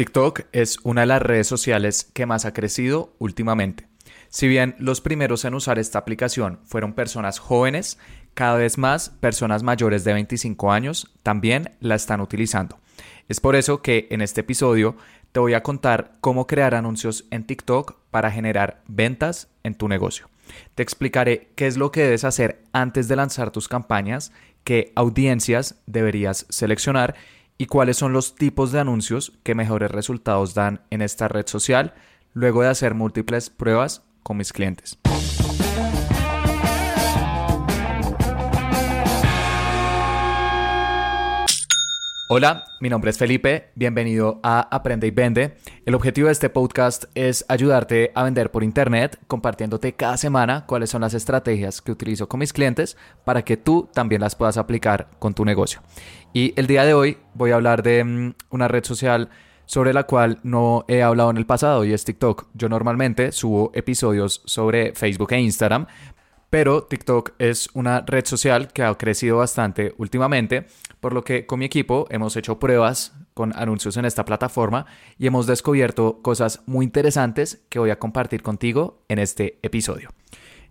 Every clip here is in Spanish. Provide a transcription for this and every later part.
TikTok es una de las redes sociales que más ha crecido últimamente. Si bien los primeros en usar esta aplicación fueron personas jóvenes, cada vez más personas mayores de 25 años también la están utilizando. Es por eso que en este episodio te voy a contar cómo crear anuncios en TikTok para generar ventas en tu negocio. Te explicaré qué es lo que debes hacer antes de lanzar tus campañas, qué audiencias deberías seleccionar y cuáles son los tipos de anuncios que mejores resultados dan en esta red social luego de hacer múltiples pruebas con mis clientes. Hola, mi nombre es Felipe, bienvenido a Aprende y Vende. El objetivo de este podcast es ayudarte a vender por Internet, compartiéndote cada semana cuáles son las estrategias que utilizo con mis clientes para que tú también las puedas aplicar con tu negocio. Y el día de hoy voy a hablar de mm, una red social sobre la cual no he hablado en el pasado y es TikTok. Yo normalmente subo episodios sobre Facebook e Instagram, pero TikTok es una red social que ha crecido bastante últimamente, por lo que con mi equipo hemos hecho pruebas con anuncios en esta plataforma y hemos descubierto cosas muy interesantes que voy a compartir contigo en este episodio.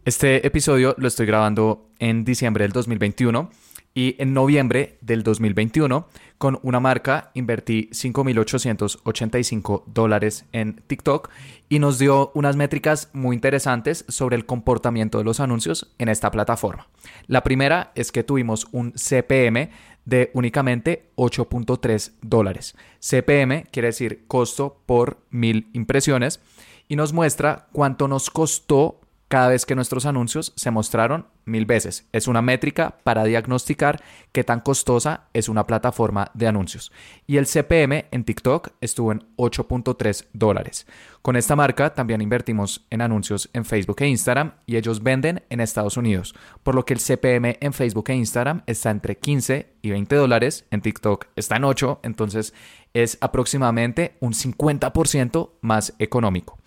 Este episodio lo estoy grabando en diciembre del 2021 y en noviembre del 2021 con una marca invertí 5.885 dólares en TikTok y nos dio unas métricas muy interesantes sobre el comportamiento de los anuncios en esta plataforma. La primera es que tuvimos un CPM de únicamente 8.3 dólares. CPM quiere decir costo por mil impresiones y nos muestra cuánto nos costó cada vez que nuestros anuncios se mostraron mil veces. Es una métrica para diagnosticar qué tan costosa es una plataforma de anuncios. Y el CPM en TikTok estuvo en 8.3 dólares. Con esta marca también invertimos en anuncios en Facebook e Instagram y ellos venden en Estados Unidos, por lo que el CPM en Facebook e Instagram está entre 15 y 20 dólares, en TikTok está en 8, entonces es aproximadamente un 50% más económico.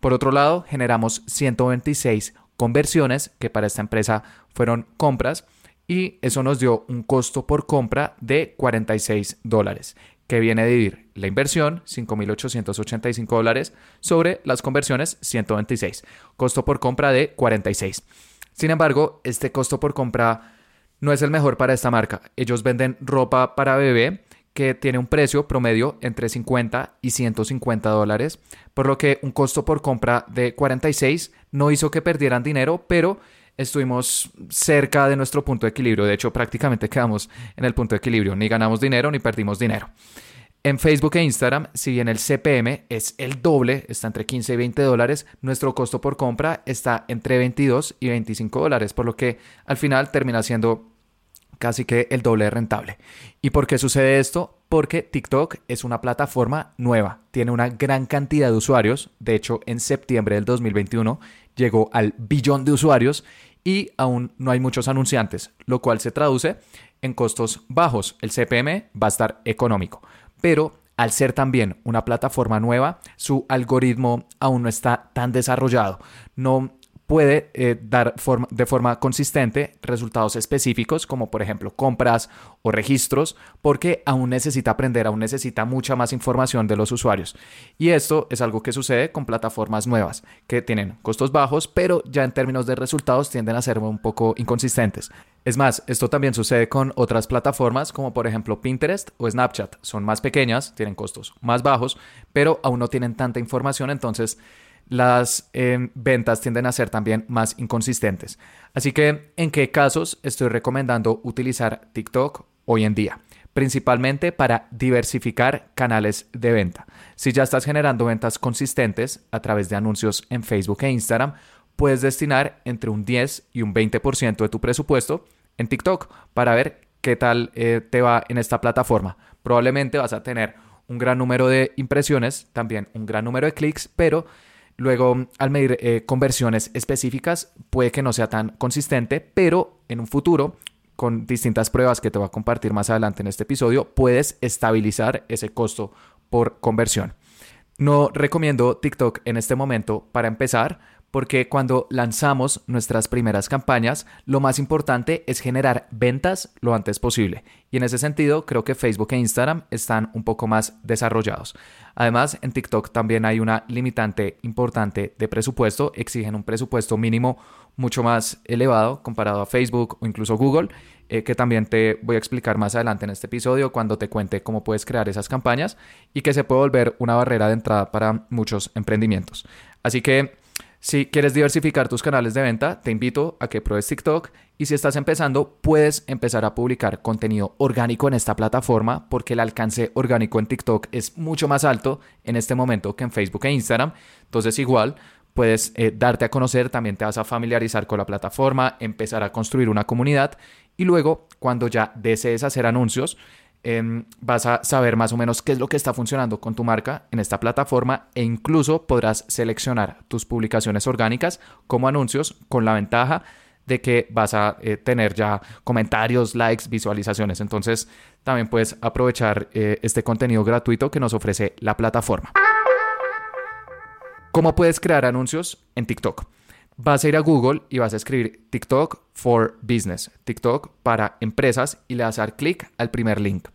Por otro lado, generamos 126 conversiones, que para esta empresa fueron compras, y eso nos dio un costo por compra de 46 dólares, que viene a dividir la inversión, 5.885 dólares, sobre las conversiones, 126. Costo por compra de 46. Sin embargo, este costo por compra no es el mejor para esta marca. Ellos venden ropa para bebé que tiene un precio promedio entre 50 y 150 dólares, por lo que un costo por compra de 46 no hizo que perdieran dinero, pero estuvimos cerca de nuestro punto de equilibrio. De hecho, prácticamente quedamos en el punto de equilibrio. Ni ganamos dinero ni perdimos dinero. En Facebook e Instagram, si bien el CPM es el doble, está entre 15 y 20 dólares, nuestro costo por compra está entre 22 y 25 dólares, por lo que al final termina siendo casi que el doble de rentable. ¿Y por qué sucede esto? Porque TikTok es una plataforma nueva, tiene una gran cantidad de usuarios, de hecho en septiembre del 2021 llegó al billón de usuarios y aún no hay muchos anunciantes, lo cual se traduce en costos bajos. El CPM va a estar económico, pero al ser también una plataforma nueva, su algoritmo aún no está tan desarrollado. No puede eh, dar de forma consistente resultados específicos como por ejemplo compras o registros porque aún necesita aprender, aún necesita mucha más información de los usuarios. Y esto es algo que sucede con plataformas nuevas que tienen costos bajos pero ya en términos de resultados tienden a ser un poco inconsistentes. Es más, esto también sucede con otras plataformas como por ejemplo Pinterest o Snapchat. Son más pequeñas, tienen costos más bajos, pero aún no tienen tanta información, entonces las em, ventas tienden a ser también más inconsistentes. Así que, ¿en qué casos estoy recomendando utilizar TikTok hoy en día? Principalmente para diversificar canales de venta. Si ya estás generando ventas consistentes a través de anuncios en Facebook e Instagram, puedes destinar entre un 10 y un 20% de tu presupuesto en TikTok para ver qué tal eh, te va en esta plataforma. Probablemente vas a tener un gran número de impresiones, también un gran número de clics, pero Luego, al medir eh, conversiones específicas, puede que no sea tan consistente, pero en un futuro, con distintas pruebas que te voy a compartir más adelante en este episodio, puedes estabilizar ese costo por conversión. No recomiendo TikTok en este momento para empezar porque cuando lanzamos nuestras primeras campañas, lo más importante es generar ventas lo antes posible. Y en ese sentido, creo que Facebook e Instagram están un poco más desarrollados. Además, en TikTok también hay una limitante importante de presupuesto, exigen un presupuesto mínimo mucho más elevado comparado a Facebook o incluso Google, eh, que también te voy a explicar más adelante en este episodio cuando te cuente cómo puedes crear esas campañas y que se puede volver una barrera de entrada para muchos emprendimientos. Así que si quieres diversificar tus canales de venta, te invito a que pruebes TikTok y si estás empezando, puedes empezar a publicar contenido orgánico en esta plataforma porque el alcance orgánico en TikTok es mucho más alto en este momento que en Facebook e Instagram. Entonces igual puedes eh, darte a conocer, también te vas a familiarizar con la plataforma, empezar a construir una comunidad y luego cuando ya desees hacer anuncios, Em, vas a saber más o menos qué es lo que está funcionando con tu marca en esta plataforma e incluso podrás seleccionar tus publicaciones orgánicas como anuncios con la ventaja de que vas a eh, tener ya comentarios, likes, visualizaciones. Entonces también puedes aprovechar eh, este contenido gratuito que nos ofrece la plataforma. ¿Cómo puedes crear anuncios en TikTok? Vas a ir a Google y vas a escribir TikTok for Business, TikTok para empresas y le vas a dar clic al primer link.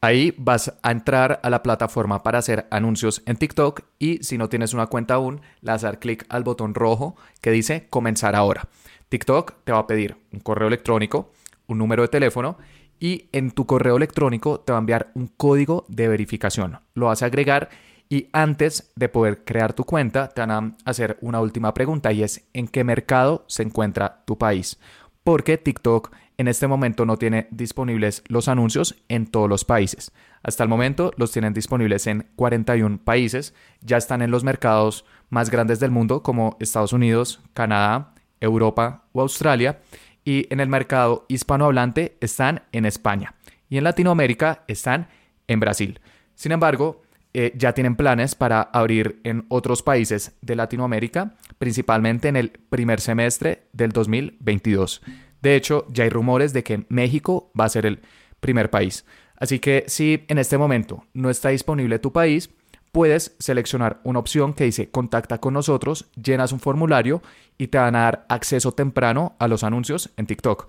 Ahí vas a entrar a la plataforma para hacer anuncios en TikTok y si no tienes una cuenta aún, le vas a dar clic al botón rojo que dice comenzar ahora. TikTok te va a pedir un correo electrónico, un número de teléfono y en tu correo electrónico te va a enviar un código de verificación. Lo vas a agregar y antes de poder crear tu cuenta, te van a hacer una última pregunta y es ¿en qué mercado se encuentra tu país? Porque TikTok en este momento no tiene disponibles los anuncios en todos los países. Hasta el momento los tienen disponibles en 41 países, ya están en los mercados más grandes del mundo como Estados Unidos, Canadá, Europa o Australia y en el mercado hispanohablante están en España y en Latinoamérica están en Brasil. Sin embargo, eh, ya tienen planes para abrir en otros países de Latinoamérica, principalmente en el primer semestre del 2022. De hecho, ya hay rumores de que México va a ser el primer país. Así que si en este momento no está disponible tu país, puedes seleccionar una opción que dice contacta con nosotros, llenas un formulario y te van a dar acceso temprano a los anuncios en TikTok.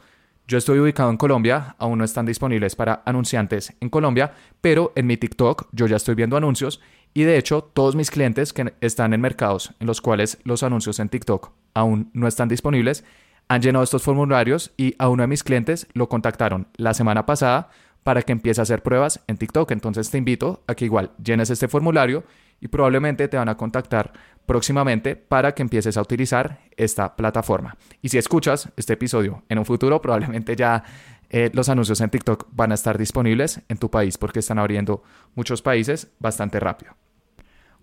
Yo estoy ubicado en Colombia, aún no están disponibles para anunciantes en Colombia, pero en mi TikTok yo ya estoy viendo anuncios y de hecho todos mis clientes que están en mercados en los cuales los anuncios en TikTok aún no están disponibles han llenado estos formularios y a uno de mis clientes lo contactaron la semana pasada para que empiece a hacer pruebas en TikTok. Entonces te invito a que igual llenes este formulario y probablemente te van a contactar próximamente para que empieces a utilizar esta plataforma. Y si escuchas este episodio en un futuro, probablemente ya eh, los anuncios en TikTok van a estar disponibles en tu país porque están abriendo muchos países bastante rápido.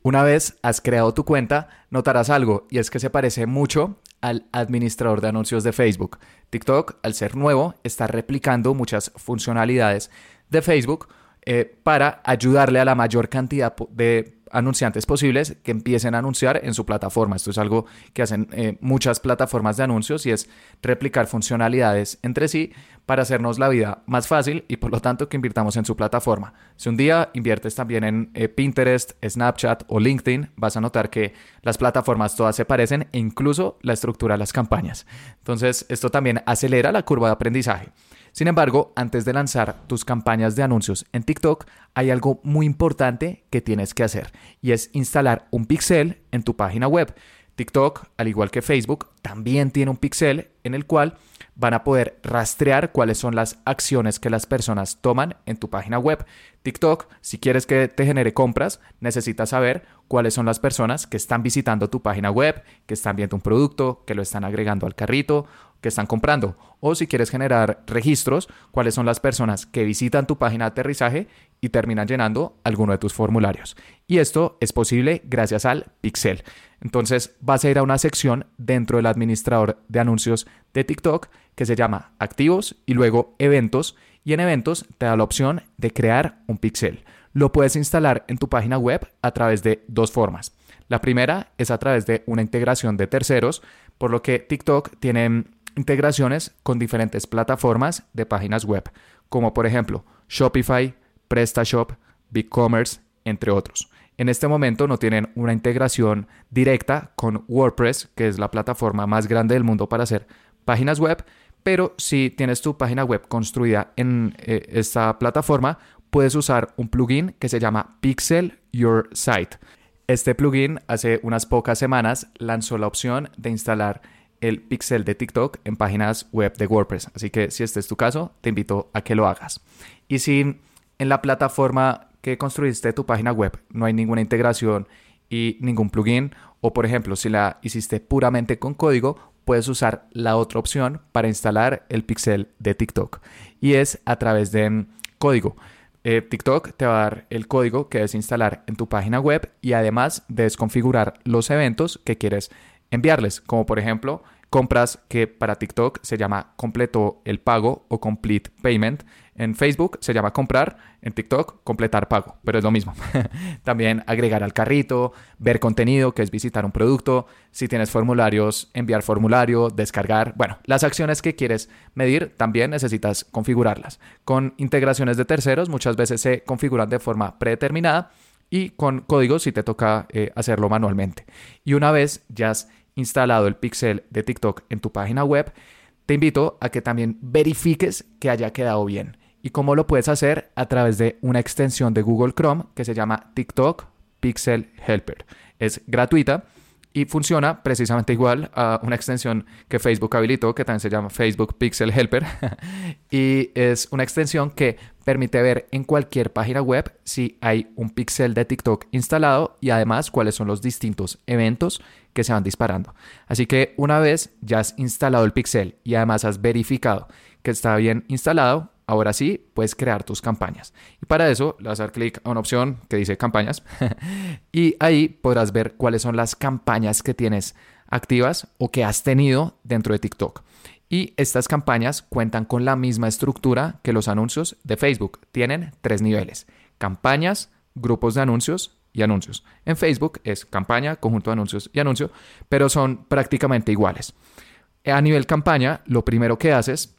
Una vez has creado tu cuenta, notarás algo y es que se parece mucho al administrador de anuncios de Facebook. TikTok, al ser nuevo, está replicando muchas funcionalidades de Facebook eh, para ayudarle a la mayor cantidad de anunciantes posibles que empiecen a anunciar en su plataforma. Esto es algo que hacen eh, muchas plataformas de anuncios y es replicar funcionalidades entre sí para hacernos la vida más fácil y por lo tanto que invirtamos en su plataforma. Si un día inviertes también en eh, Pinterest, Snapchat o LinkedIn, vas a notar que las plataformas todas se parecen e incluso la estructura de las campañas. Entonces, esto también acelera la curva de aprendizaje. Sin embargo, antes de lanzar tus campañas de anuncios en TikTok, hay algo muy importante que tienes que hacer y es instalar un pixel en tu página web. TikTok, al igual que Facebook, también tiene un pixel en el cual van a poder rastrear cuáles son las acciones que las personas toman en tu página web. TikTok, si quieres que te genere compras, necesitas saber cuáles son las personas que están visitando tu página web, que están viendo un producto, que lo están agregando al carrito que están comprando. O si quieres generar registros, cuáles son las personas que visitan tu página de aterrizaje y terminan llenando alguno de tus formularios. Y esto es posible gracias al Pixel. Entonces vas a ir a una sección dentro del administrador de anuncios de TikTok que se llama Activos y luego Eventos. Y en Eventos te da la opción de crear un Pixel. Lo puedes instalar en tu página web a través de dos formas. La primera es a través de una integración de terceros, por lo que TikTok tiene integraciones con diferentes plataformas de páginas web, como por ejemplo Shopify, PrestaShop, BigCommerce, entre otros. En este momento no tienen una integración directa con WordPress, que es la plataforma más grande del mundo para hacer páginas web, pero si tienes tu página web construida en eh, esta plataforma, puedes usar un plugin que se llama Pixel Your Site. Este plugin hace unas pocas semanas lanzó la opción de instalar el pixel de TikTok en páginas web de WordPress. Así que si este es tu caso, te invito a que lo hagas. Y si en la plataforma que construiste tu página web no hay ninguna integración y ningún plugin, o por ejemplo, si la hiciste puramente con código, puedes usar la otra opción para instalar el pixel de TikTok. Y es a través de código. Eh, TikTok te va a dar el código que debes instalar en tu página web y además debes configurar los eventos que quieres enviarles, como por ejemplo compras que para TikTok se llama completo el pago o complete payment. En Facebook se llama comprar, en TikTok completar pago, pero es lo mismo. También agregar al carrito, ver contenido, que es visitar un producto, si tienes formularios, enviar formulario, descargar. Bueno, las acciones que quieres medir también necesitas configurarlas. Con integraciones de terceros muchas veces se configuran de forma predeterminada y con código si te toca eh, hacerlo manualmente. Y una vez ya has instalado el pixel de TikTok en tu página web, te invito a que también verifiques que haya quedado bien. ¿Y cómo lo puedes hacer? A través de una extensión de Google Chrome que se llama TikTok Pixel Helper. Es gratuita y funciona precisamente igual a una extensión que Facebook habilitó, que también se llama Facebook Pixel Helper. y es una extensión que permite ver en cualquier página web si hay un pixel de TikTok instalado y además cuáles son los distintos eventos que se van disparando. Así que una vez ya has instalado el pixel y además has verificado que está bien instalado, Ahora sí, puedes crear tus campañas. Y para eso le vas a dar clic a una opción que dice campañas. y ahí podrás ver cuáles son las campañas que tienes activas o que has tenido dentro de TikTok. Y estas campañas cuentan con la misma estructura que los anuncios de Facebook. Tienen tres niveles. Campañas, grupos de anuncios y anuncios. En Facebook es campaña, conjunto de anuncios y anuncio, pero son prácticamente iguales. A nivel campaña, lo primero que haces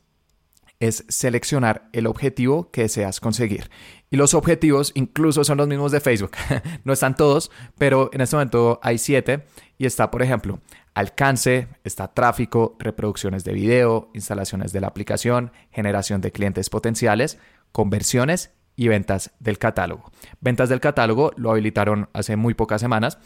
es seleccionar el objetivo que deseas conseguir. Y los objetivos incluso son los mismos de Facebook. no están todos, pero en este momento hay siete. Y está, por ejemplo, alcance, está tráfico, reproducciones de video, instalaciones de la aplicación, generación de clientes potenciales, conversiones y ventas del catálogo. Ventas del catálogo lo habilitaron hace muy pocas semanas.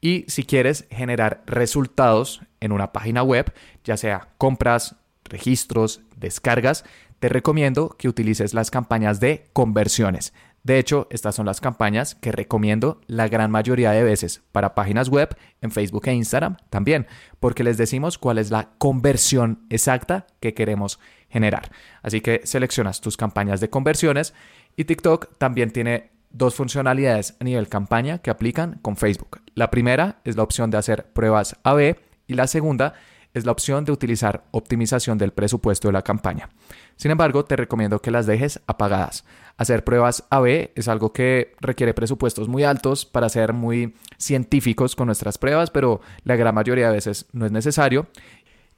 Y si quieres generar resultados en una página web, ya sea compras, registros, descargas, te recomiendo que utilices las campañas de conversiones. De hecho, estas son las campañas que recomiendo la gran mayoría de veces para páginas web, en Facebook e Instagram también, porque les decimos cuál es la conversión exacta que queremos generar. Así que seleccionas tus campañas de conversiones y TikTok también tiene dos funcionalidades a nivel campaña que aplican con Facebook. La primera es la opción de hacer pruebas AB y la segunda es la opción de utilizar optimización del presupuesto de la campaña. Sin embargo, te recomiendo que las dejes apagadas. Hacer pruebas AB es algo que requiere presupuestos muy altos para ser muy científicos con nuestras pruebas, pero la gran mayoría de veces no es necesario.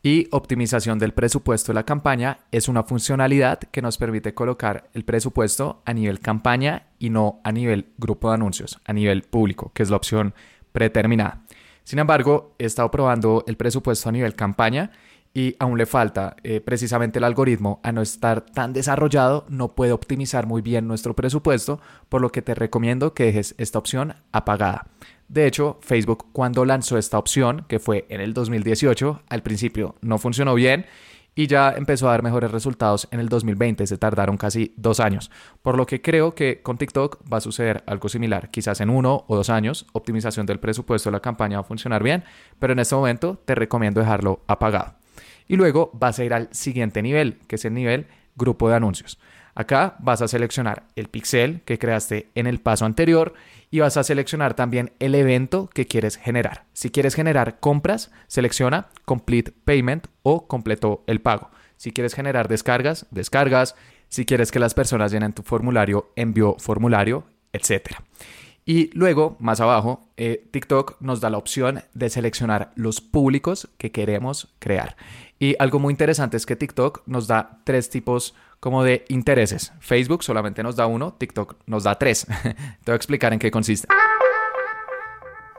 Y optimización del presupuesto de la campaña es una funcionalidad que nos permite colocar el presupuesto a nivel campaña y no a nivel grupo de anuncios, a nivel público, que es la opción predeterminada. Sin embargo, he estado probando el presupuesto a nivel campaña y aún le falta eh, precisamente el algoritmo a no estar tan desarrollado, no puede optimizar muy bien nuestro presupuesto, por lo que te recomiendo que dejes esta opción apagada. De hecho, Facebook cuando lanzó esta opción, que fue en el 2018, al principio no funcionó bien y ya empezó a dar mejores resultados en el 2020, se tardaron casi dos años, por lo que creo que con TikTok va a suceder algo similar, quizás en uno o dos años, optimización del presupuesto de la campaña va a funcionar bien, pero en este momento te recomiendo dejarlo apagado. Y luego vas a ir al siguiente nivel, que es el nivel grupo de anuncios. Acá vas a seleccionar el pixel que creaste en el paso anterior y vas a seleccionar también el evento que quieres generar. Si quieres generar compras, selecciona Complete Payment o completo el pago. Si quieres generar descargas, descargas. Si quieres que las personas llenen tu formulario, envío formulario, etc. Y luego, más abajo, eh, TikTok nos da la opción de seleccionar los públicos que queremos crear. Y algo muy interesante es que TikTok nos da tres tipos como de intereses. Facebook solamente nos da uno, TikTok nos da tres. Te voy a explicar en qué consiste.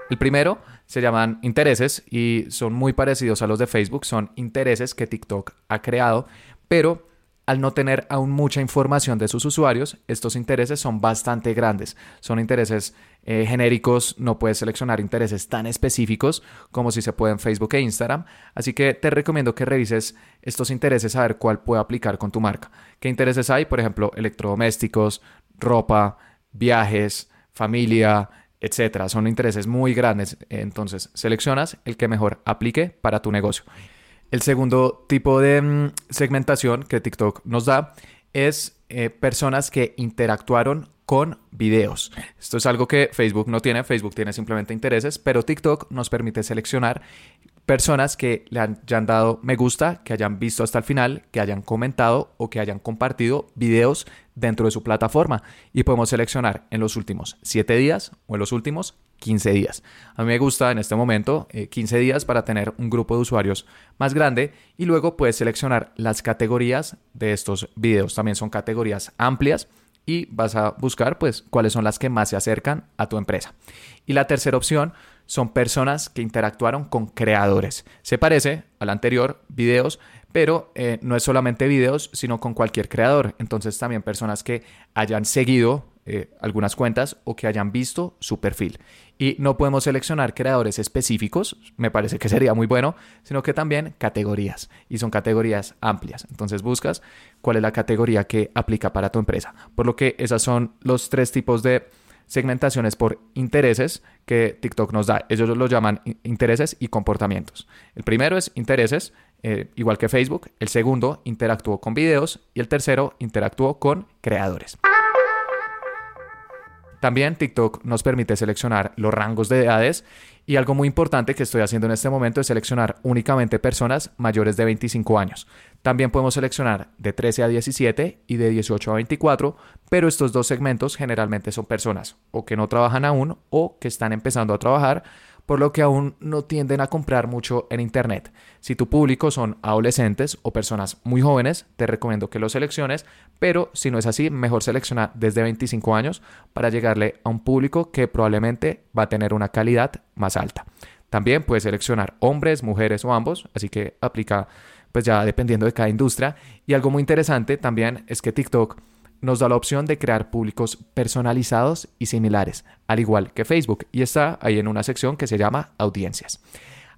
El primero se llaman intereses y son muy parecidos a los de Facebook, son intereses que TikTok ha creado, pero al no tener aún mucha información de sus usuarios, estos intereses son bastante grandes. Son intereses eh, genéricos, no puedes seleccionar intereses tan específicos como si se puede en Facebook e Instagram. Así que te recomiendo que revises estos intereses a ver cuál puede aplicar con tu marca. ¿Qué intereses hay? Por ejemplo, electrodomésticos, ropa, viajes, familia, etcétera. Son intereses muy grandes. Entonces, seleccionas el que mejor aplique para tu negocio. El segundo tipo de mm, segmentación que TikTok nos da es eh, personas que interactuaron con videos. Esto es algo que Facebook no tiene, Facebook tiene simplemente intereses, pero TikTok nos permite seleccionar personas que le hayan dado me gusta, que hayan visto hasta el final, que hayan comentado o que hayan compartido videos dentro de su plataforma. Y podemos seleccionar en los últimos 7 días o en los últimos 15 días. A mí me gusta en este momento 15 eh, días para tener un grupo de usuarios más grande y luego puedes seleccionar las categorías de estos videos. También son categorías amplias y vas a buscar pues cuáles son las que más se acercan a tu empresa. Y la tercera opción son personas que interactuaron con creadores. Se parece al anterior, videos, pero eh, no es solamente videos, sino con cualquier creador. Entonces también personas que hayan seguido eh, algunas cuentas o que hayan visto su perfil. Y no podemos seleccionar creadores específicos, me parece que sería muy bueno, sino que también categorías. Y son categorías amplias. Entonces buscas cuál es la categoría que aplica para tu empresa. Por lo que esos son los tres tipos de segmentaciones por intereses que TikTok nos da. Ellos lo llaman intereses y comportamientos. El primero es intereses, eh, igual que Facebook. El segundo, interactuó con videos. Y el tercero, interactuó con creadores. También TikTok nos permite seleccionar los rangos de edades y algo muy importante que estoy haciendo en este momento es seleccionar únicamente personas mayores de 25 años. También podemos seleccionar de 13 a 17 y de 18 a 24, pero estos dos segmentos generalmente son personas o que no trabajan aún o que están empezando a trabajar por lo que aún no tienden a comprar mucho en Internet. Si tu público son adolescentes o personas muy jóvenes, te recomiendo que lo selecciones, pero si no es así, mejor selecciona desde 25 años para llegarle a un público que probablemente va a tener una calidad más alta. También puedes seleccionar hombres, mujeres o ambos, así que aplica pues ya dependiendo de cada industria. Y algo muy interesante también es que TikTok nos da la opción de crear públicos personalizados y similares, al igual que Facebook, y está ahí en una sección que se llama audiencias.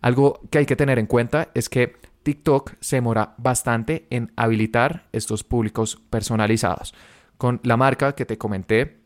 Algo que hay que tener en cuenta es que TikTok se demora bastante en habilitar estos públicos personalizados. Con la marca que te comenté,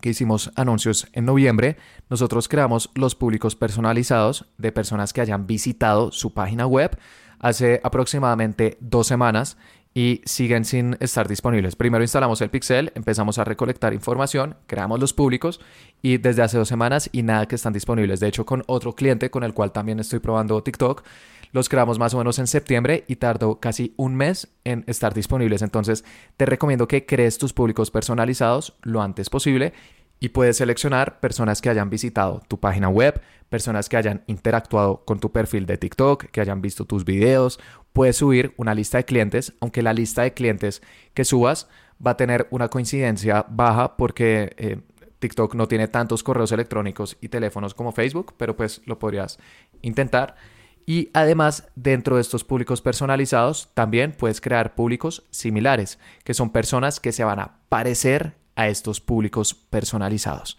que hicimos anuncios en noviembre, nosotros creamos los públicos personalizados de personas que hayan visitado su página web hace aproximadamente dos semanas y siguen sin estar disponibles. Primero instalamos el pixel, empezamos a recolectar información, creamos los públicos y desde hace dos semanas y nada que están disponibles. De hecho, con otro cliente con el cual también estoy probando TikTok, los creamos más o menos en septiembre y tardó casi un mes en estar disponibles. Entonces, te recomiendo que crees tus públicos personalizados lo antes posible y puedes seleccionar personas que hayan visitado tu página web, personas que hayan interactuado con tu perfil de TikTok, que hayan visto tus videos. Puedes subir una lista de clientes, aunque la lista de clientes que subas va a tener una coincidencia baja porque eh, TikTok no tiene tantos correos electrónicos y teléfonos como Facebook, pero pues lo podrías intentar. Y además, dentro de estos públicos personalizados, también puedes crear públicos similares, que son personas que se van a parecer a estos públicos personalizados.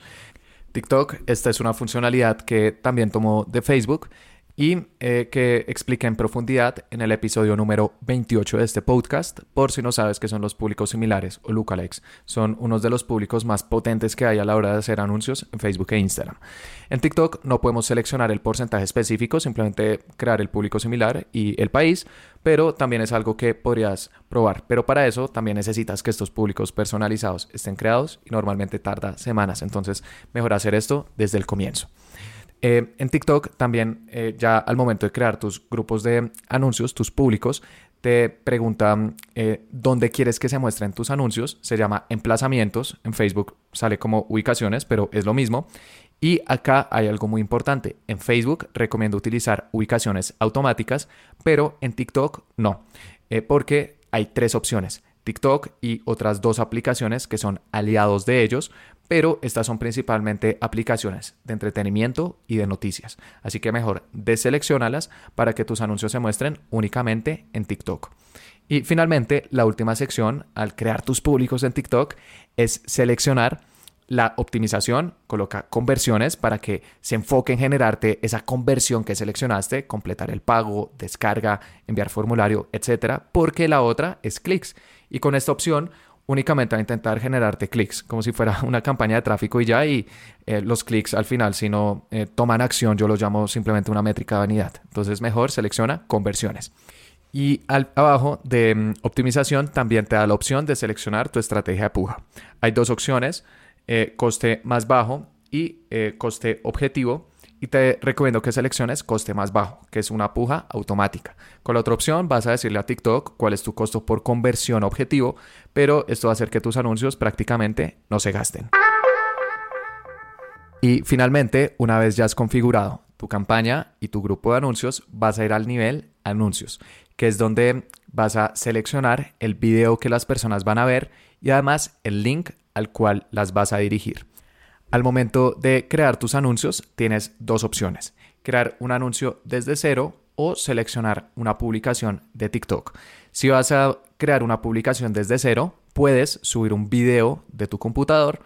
TikTok, esta es una funcionalidad que también tomó de Facebook y eh, que expliqué en profundidad en el episodio número 28 de este podcast, por si no sabes qué son los públicos similares o lookalikes. Son unos de los públicos más potentes que hay a la hora de hacer anuncios en Facebook e Instagram. En TikTok no podemos seleccionar el porcentaje específico, simplemente crear el público similar y el país, pero también es algo que podrías probar. Pero para eso también necesitas que estos públicos personalizados estén creados y normalmente tarda semanas, entonces mejor hacer esto desde el comienzo. Eh, en TikTok también, eh, ya al momento de crear tus grupos de anuncios, tus públicos, te preguntan eh, dónde quieres que se muestren tus anuncios. Se llama emplazamientos. En Facebook sale como ubicaciones, pero es lo mismo. Y acá hay algo muy importante. En Facebook recomiendo utilizar ubicaciones automáticas, pero en TikTok no, porque hay tres opciones. TikTok y otras dos aplicaciones que son aliados de ellos, pero estas son principalmente aplicaciones de entretenimiento y de noticias. Así que mejor deseleccionalas para que tus anuncios se muestren únicamente en TikTok. Y finalmente, la última sección al crear tus públicos en TikTok es seleccionar la optimización, coloca conversiones para que se enfoque en generarte esa conversión que seleccionaste, completar el pago, descarga, enviar formulario, etcétera, porque la otra es clics. Y con esta opción únicamente a intentar generarte clics, como si fuera una campaña de tráfico y ya, y eh, los clics al final, si no eh, toman acción, yo lo llamo simplemente una métrica de vanidad. Entonces, mejor selecciona conversiones. Y al, abajo de mm, optimización también te da la opción de seleccionar tu estrategia de puja. Hay dos opciones, eh, coste más bajo y coste objetivo y te recomiendo que selecciones coste más bajo, que es una puja automática. Con la otra opción vas a decirle a TikTok cuál es tu costo por conversión objetivo, pero esto va a hacer que tus anuncios prácticamente no se gasten. Y finalmente, una vez ya has configurado tu campaña y tu grupo de anuncios, vas a ir al nivel anuncios, que es donde vas a seleccionar el video que las personas van a ver y además el link al cual las vas a dirigir. Al momento de crear tus anuncios, tienes dos opciones. Crear un anuncio desde cero o seleccionar una publicación de TikTok. Si vas a crear una publicación desde cero, puedes subir un video de tu computador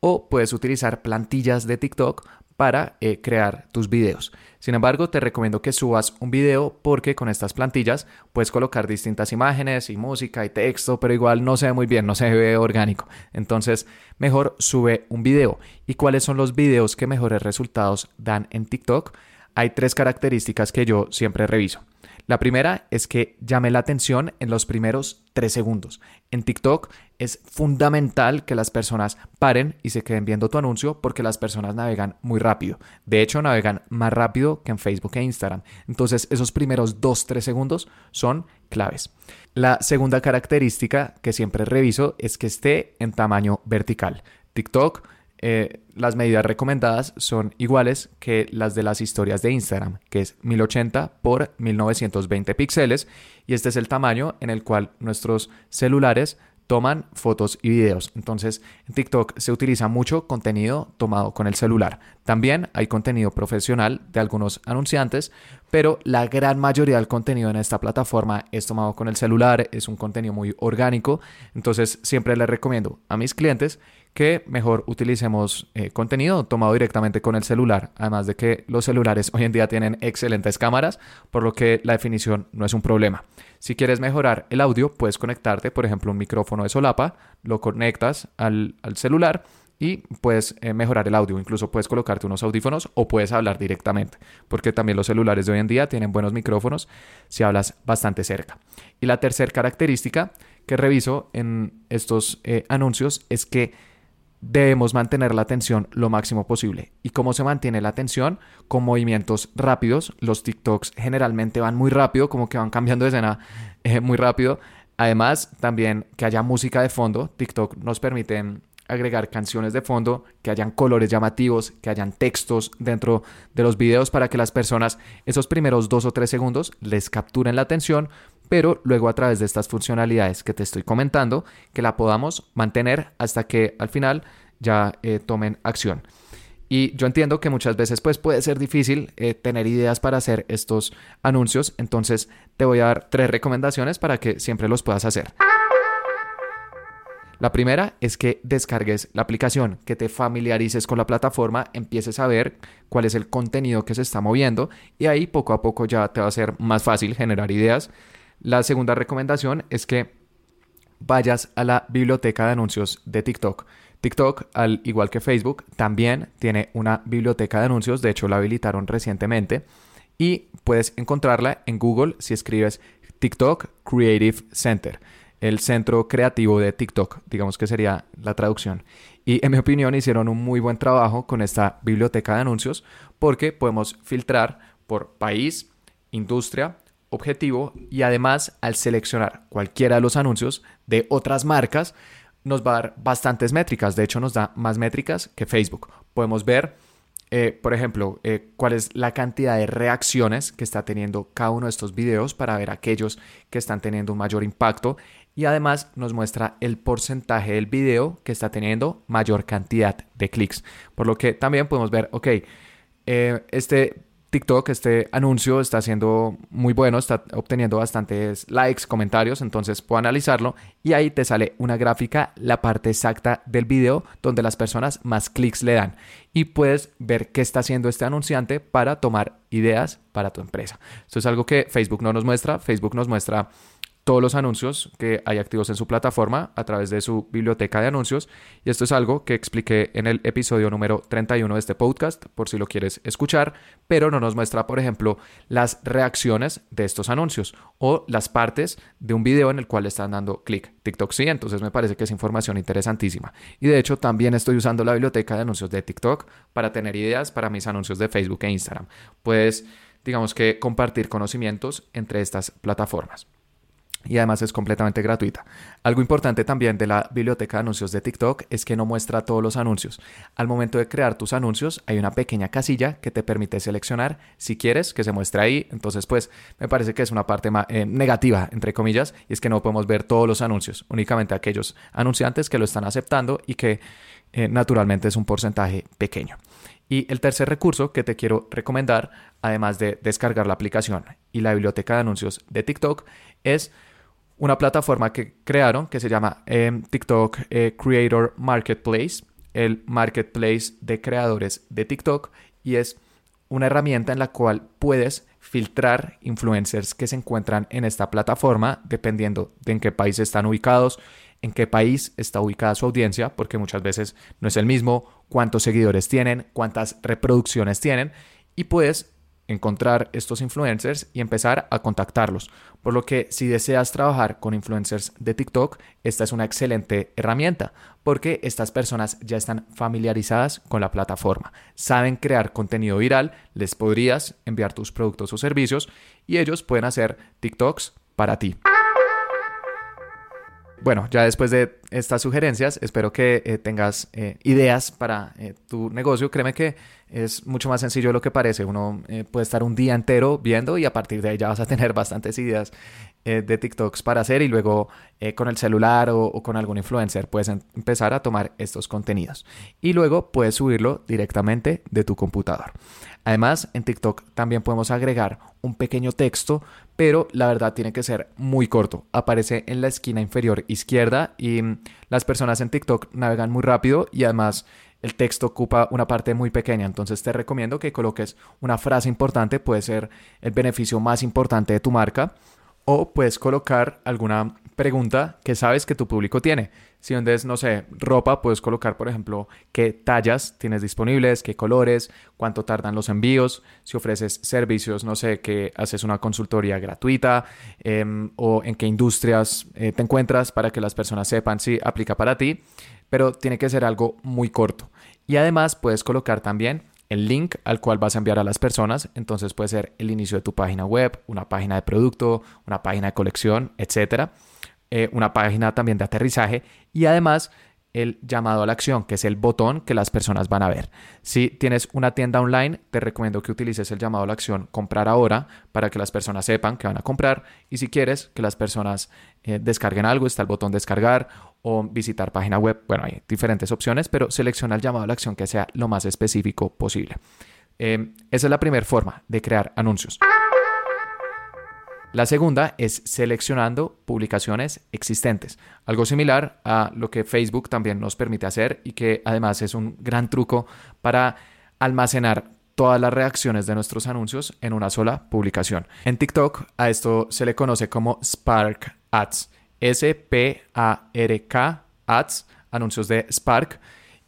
o puedes utilizar plantillas de TikTok para eh, crear tus videos. Sin embargo, te recomiendo que subas un video porque con estas plantillas puedes colocar distintas imágenes y música y texto, pero igual no se ve muy bien, no se ve orgánico. Entonces, mejor sube un video. ¿Y cuáles son los videos que mejores resultados dan en TikTok? Hay tres características que yo siempre reviso. La primera es que llame la atención en los primeros tres segundos. En TikTok es fundamental que las personas paren y se queden viendo tu anuncio porque las personas navegan muy rápido. De hecho, navegan más rápido que en Facebook e Instagram. Entonces, esos primeros dos, tres segundos son claves. La segunda característica que siempre reviso es que esté en tamaño vertical. TikTok eh, las medidas recomendadas son iguales que las de las historias de Instagram, que es 1080 por 1920 píxeles, y este es el tamaño en el cual nuestros celulares toman fotos y videos. Entonces, en TikTok se utiliza mucho contenido tomado con el celular. También hay contenido profesional de algunos anunciantes, pero la gran mayoría del contenido en esta plataforma es tomado con el celular, es un contenido muy orgánico. Entonces, siempre les recomiendo a mis clientes que mejor utilicemos eh, contenido tomado directamente con el celular, además de que los celulares hoy en día tienen excelentes cámaras, por lo que la definición no es un problema. Si quieres mejorar el audio, puedes conectarte, por ejemplo, un micrófono de solapa, lo conectas al, celular y puedes eh, mejorar el audio. Incluso puedes colocarte unos audífonos o puedes hablar directamente, porque también los celulares de hoy en día tienen buenos micrófonos si hablas bastante cerca. Y la tercera característica que reviso en estos eh, anuncios es que debemos mantener la atención lo máximo posible. ¿Y cómo se mantiene la atención? Con movimientos rápidos. Los TikToks generalmente van muy rápido, como que van cambiando de escena eh, muy rápido. Además, también que haya música de fondo. TikTok nos permite agregar canciones de fondo, que hayan colores llamativos, que hayan textos dentro de los videos para que las personas esos primeros dos o tres segundos les capturen la atención, pero luego a través de estas funcionalidades que te estoy comentando, que la podamos mantener hasta que al final ya eh, tomen acción. Y yo entiendo que muchas veces pues, puede ser difícil eh, tener ideas para hacer estos anuncios, entonces te voy a dar tres recomendaciones para que siempre los puedas hacer. La primera es que descargues la aplicación, que te familiarices con la plataforma, empieces a ver cuál es el contenido que se está moviendo y ahí poco a poco ya te va a ser más fácil generar ideas. La segunda recomendación es que vayas a la biblioteca de anuncios de TikTok. TikTok, al igual que Facebook, también tiene una biblioteca de anuncios, de hecho la habilitaron recientemente y puedes encontrarla en Google si escribes TikTok Creative Center, el centro creativo de TikTok, digamos que sería la traducción. Y en mi opinión hicieron un muy buen trabajo con esta biblioteca de anuncios porque podemos filtrar por país, industria, objetivo y además al seleccionar cualquiera de los anuncios de otras marcas nos va a dar bastantes métricas, de hecho nos da más métricas que Facebook. Podemos ver, eh, por ejemplo, eh, cuál es la cantidad de reacciones que está teniendo cada uno de estos videos para ver aquellos que están teniendo un mayor impacto. Y además nos muestra el porcentaje del video que está teniendo mayor cantidad de clics. Por lo que también podemos ver, ok, eh, este TikTok, este anuncio está siendo muy bueno, está obteniendo bastantes likes, comentarios, entonces puedo analizarlo y ahí te sale una gráfica, la parte exacta del video donde las personas más clics le dan y puedes ver qué está haciendo este anunciante para tomar ideas para tu empresa. Esto es algo que Facebook no nos muestra, Facebook nos muestra todos los anuncios que hay activos en su plataforma a través de su biblioteca de anuncios. Y esto es algo que expliqué en el episodio número 31 de este podcast, por si lo quieres escuchar, pero no nos muestra, por ejemplo, las reacciones de estos anuncios o las partes de un video en el cual están dando clic. TikTok sí, entonces me parece que es información interesantísima. Y de hecho también estoy usando la biblioteca de anuncios de TikTok para tener ideas para mis anuncios de Facebook e Instagram. Puedes, digamos que, compartir conocimientos entre estas plataformas y además es completamente gratuita. Algo importante también de la biblioteca de anuncios de TikTok es que no muestra todos los anuncios. Al momento de crear tus anuncios hay una pequeña casilla que te permite seleccionar si quieres que se muestre ahí. Entonces pues me parece que es una parte eh, negativa, entre comillas, y es que no podemos ver todos los anuncios, únicamente aquellos anunciantes que lo están aceptando y que eh, naturalmente es un porcentaje pequeño. Y el tercer recurso que te quiero recomendar, además de descargar la aplicación y la biblioteca de anuncios de TikTok, es una plataforma que crearon que se llama em, TikTok eh, Creator Marketplace, el marketplace de creadores de TikTok, y es una herramienta en la cual puedes filtrar influencers que se encuentran en esta plataforma dependiendo de en qué país están ubicados, en qué país está ubicada su audiencia, porque muchas veces no es el mismo, cuántos seguidores tienen, cuántas reproducciones tienen, y puedes encontrar estos influencers y empezar a contactarlos. Por lo que si deseas trabajar con influencers de TikTok, esta es una excelente herramienta porque estas personas ya están familiarizadas con la plataforma, saben crear contenido viral, les podrías enviar tus productos o servicios y ellos pueden hacer TikToks para ti. Bueno, ya después de estas sugerencias, espero que eh, tengas eh, ideas para eh, tu negocio. Créeme que es mucho más sencillo de lo que parece. Uno puede estar un día entero viendo y a partir de ahí ya vas a tener bastantes ideas de TikToks para hacer y luego con el celular o, o, con algún influencer puedes em, empezar a tomar estos contenidos y luego puedes subirlo directamente de tu computador. Además, en TikTok también podemos agregar un pequeño texto, pero la verdad tiene que ser muy corto. Aparece en la esquina inferior izquierda y mm, las personas en TikTok navegan muy rápido y además el texto ocupa una parte muy pequeña. Entonces te recomiendo que coloques una frase importante, puede ser el beneficio más importante de tu marca o puedes colocar alguna pregunta que sabes que tu público tiene. Si vendes, no sé, ropa, puedes colocar, por ejemplo, qué tallas tienes disponibles, qué colores, cuánto tardan los envíos. Si ofreces servicios, no sé, que haces una consultoría gratuita em, o en qué industrias eh, te encuentras para que las personas sepan si aplica para ti. Pero tiene que ser algo muy corto. Y además puedes colocar también el link al cual vas a enviar a las personas. Entonces puede ser el inicio de tu página web, una página de producto, una página de colección, etcétera. Eh, una página también de aterrizaje y además el llamado a la acción, que es el botón que las personas van a ver. Si tienes una tienda online, te recomiendo que utilices el llamado a la acción comprar ahora para que las personas sepan que van a comprar. Y si quieres que las personas eh, descarguen algo, está el botón descargar o visitar página web. Bueno, hay diferentes opciones, pero selecciona el llamado a la acción que sea lo más específico posible. Eh, esa es la primera forma de crear anuncios. La segunda es seleccionando publicaciones existentes, algo similar a lo que Facebook también nos permite hacer y que además es un gran truco para almacenar todas las reacciones de nuestros anuncios en una sola publicación. En TikTok a esto se le conoce como Spark Ads, S-P-A-R-K Ads, anuncios de Spark.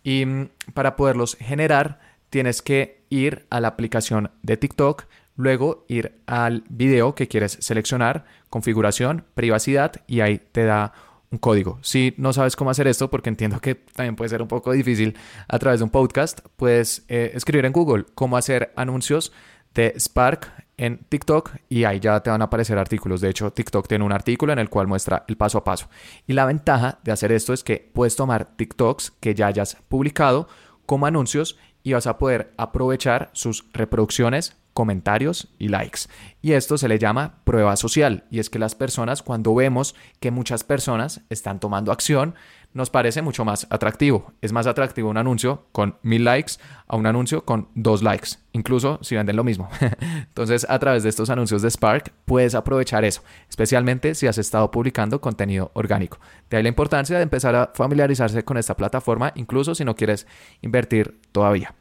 Y mm, para poderlos generar tienes que ir a la aplicación de TikTok Luego ir al video que quieres seleccionar, configuración, privacidad y ahí te da un código. Si no sabes cómo hacer esto, porque entiendo que también puede ser un poco difícil a través de un podcast, puedes eh, escribir en Google cómo hacer anuncios de Spark en TikTok y ahí ya te van a aparecer artículos. De hecho, TikTok tiene un artículo en el cual muestra el paso a paso. Y la ventaja de hacer esto es que puedes tomar TikToks que ya hayas publicado como anuncios y vas a poder aprovechar sus reproducciones comentarios y likes. Y esto se le llama prueba social. Y es que las personas, cuando vemos que muchas personas están tomando acción, nos parece mucho más atractivo. Es más atractivo un anuncio con mil likes a un anuncio con dos likes, incluso si venden lo mismo. Entonces, a través de estos anuncios de Spark, puedes aprovechar eso, especialmente si has estado publicando contenido orgánico. De ahí la importancia de empezar a familiarizarse con esta plataforma, incluso si no quieres invertir todavía.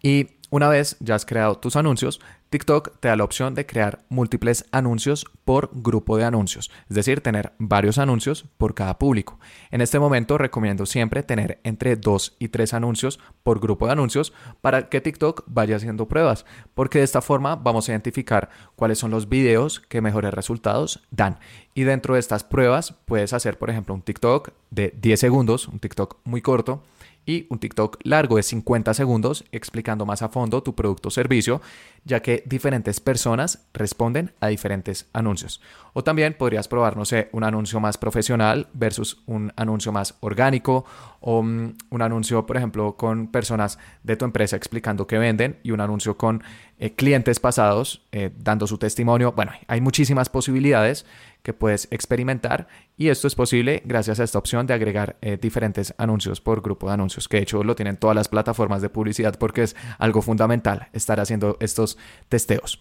Y una vez ya has creado tus anuncios, TikTok te da la opción de crear múltiples anuncios por grupo de anuncios, es decir, tener varios anuncios por cada público. En este momento recomiendo siempre tener entre dos y tres anuncios por grupo de anuncios para que TikTok vaya haciendo pruebas, porque de esta forma vamos a identificar cuáles son los videos que mejores resultados dan. Y dentro de estas pruebas puedes hacer, por ejemplo, un TikTok de 10 segundos, un TikTok muy corto, y un TikTok largo de 50 segundos explicando más a fondo tu producto o servicio, ya que diferentes personas responden a diferentes anuncios. O también podrías probar, no sé, un anuncio más profesional versus un anuncio más orgánico mm, un anuncio, por ejemplo, con personas de tu empresa explicando qué venden y un anuncio con eh, clientes pasados eh, dando su testimonio. Bueno, hay muchísimas posibilidades que puedes experimentar y esto es posible gracias a esta opción de agregar eh, diferentes anuncios por grupo de anuncios, que de hecho lo tienen todas las plataformas de publicidad porque es algo fundamental estar haciendo estos testeos.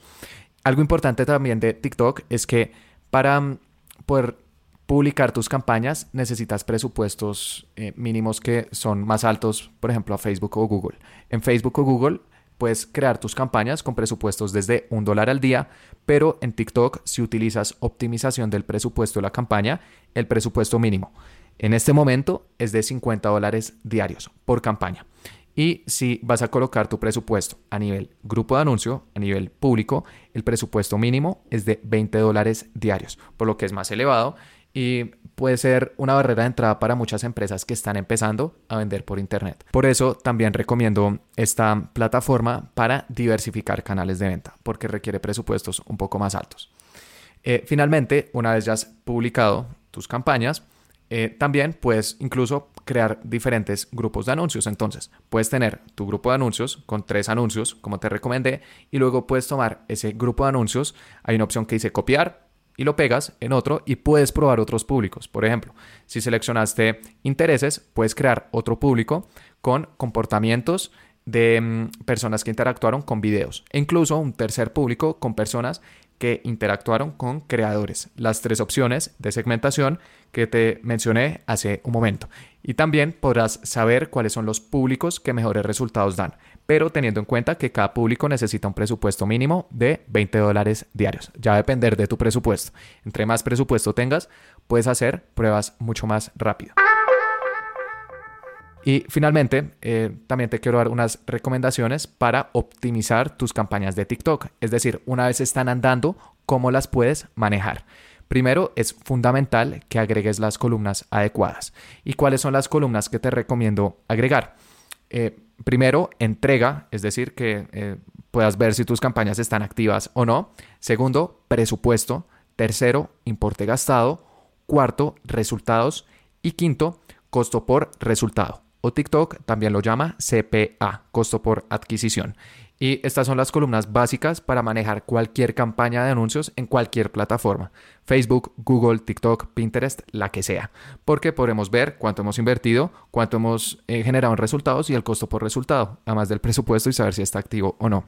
Algo importante también de TikTok es que para mm, poder publicar tus campañas necesitas presupuestos eh, mínimos que son más altos, por ejemplo, a Facebook o Google. En Facebook o Google puedes crear tus campañas con presupuestos desde un dólar al día, pero en TikTok si utilizas optimización del presupuesto de la campaña, el presupuesto mínimo en este momento es de 50 dólares diarios por campaña. Y si vas a colocar tu presupuesto a nivel grupo de anuncio, a nivel público, el presupuesto mínimo es de 20 dólares diarios, por lo que es más elevado y puede ser una barrera de entrada para muchas empresas que están empezando a vender por Internet. Por eso también recomiendo esta plataforma para diversificar canales de venta, porque requiere presupuestos un poco más altos. Eh, finalmente, una vez ya has publicado tus campañas, eh, también puedes incluso crear diferentes grupos de anuncios. Entonces, puedes tener tu grupo de anuncios con tres anuncios, como te recomendé, y luego puedes tomar ese grupo de anuncios. Hay una opción que dice copiar, y lo pegas en otro y puedes probar otros públicos. Por ejemplo, si seleccionaste intereses, puedes crear otro público con comportamientos de mm, personas que interactuaron con videos e incluso un tercer público con personas que interactuaron con creadores. Las tres opciones de segmentación que te mencioné hace un momento. Y también podrás saber cuáles son los públicos que mejores resultados dan pero teniendo en cuenta que cada público necesita un presupuesto mínimo de 20 dólares diarios. Ya va a depender de tu presupuesto. Entre más presupuesto tengas, puedes hacer pruebas mucho más rápido. Y finalmente, eh, también te quiero dar unas recomendaciones para optimizar tus campañas de TikTok. Es decir, una vez están andando, ¿cómo las puedes manejar? Primero, es fundamental que agregues las columnas adecuadas. ¿Y cuáles son las columnas que te recomiendo agregar? Eh, primero, entrega, es decir, que eh, puedas ver si tus campañas están activas o no. Segundo, presupuesto. Tercero, importe gastado. Cuarto, resultados. Y quinto, costo por resultado. O TikTok también lo llama CPA, costo por adquisición. Y estas son las columnas básicas para manejar cualquier campaña de anuncios en cualquier plataforma. Facebook, Google, TikTok, Pinterest, la que sea. Porque podremos ver cuánto hemos invertido, cuánto hemos eh, generado en resultados y el costo por resultado, además del presupuesto y saber si está activo o no.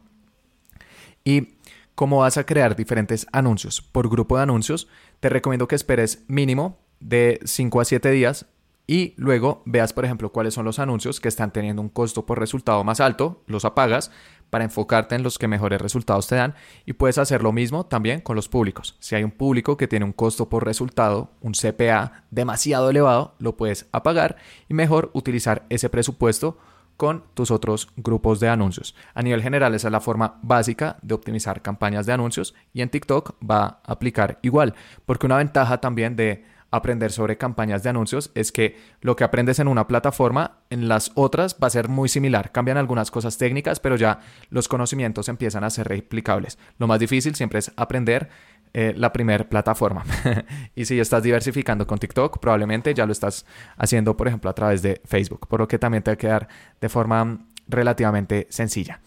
Y cómo vas a crear diferentes anuncios por grupo de anuncios, te recomiendo que esperes mínimo de 5 a 7 días y luego veas, por ejemplo, cuáles son los anuncios que están teniendo un costo por resultado más alto, los apagas para enfocarte en los que mejores resultados te dan y puedes hacer lo mismo también con los públicos. Si hay un público que tiene un costo por resultado, un CPA demasiado elevado, lo puedes apagar y mejor utilizar ese presupuesto con tus otros grupos de anuncios. A nivel general, esa es la forma básica de optimizar campañas de anuncios y en TikTok va a aplicar igual, porque una ventaja también de aprender sobre campañas de anuncios es que lo que aprendes en una plataforma, en las otras va a ser muy similar. Cambian algunas cosas técnicas, pero ya los conocimientos empiezan a ser replicables. Lo más difícil siempre es aprender eh, la primera plataforma. y si estás diversificando con TikTok, probablemente ya lo estás haciendo, por ejemplo, a través de Facebook, por lo que también te va a quedar de forma relativamente sencilla.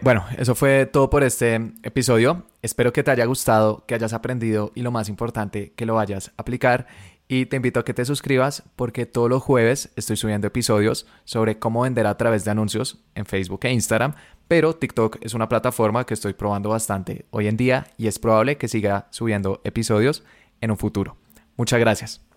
Bueno, eso fue todo por este episodio. Espero que te haya gustado, que hayas aprendido y lo más importante, que lo vayas a aplicar. Y te invito a que te suscribas porque todos los jueves estoy subiendo episodios sobre cómo vender a través de anuncios en Facebook e Instagram, pero TikTok es una plataforma que estoy probando bastante hoy en día y es probable que siga subiendo episodios en un futuro. Muchas gracias.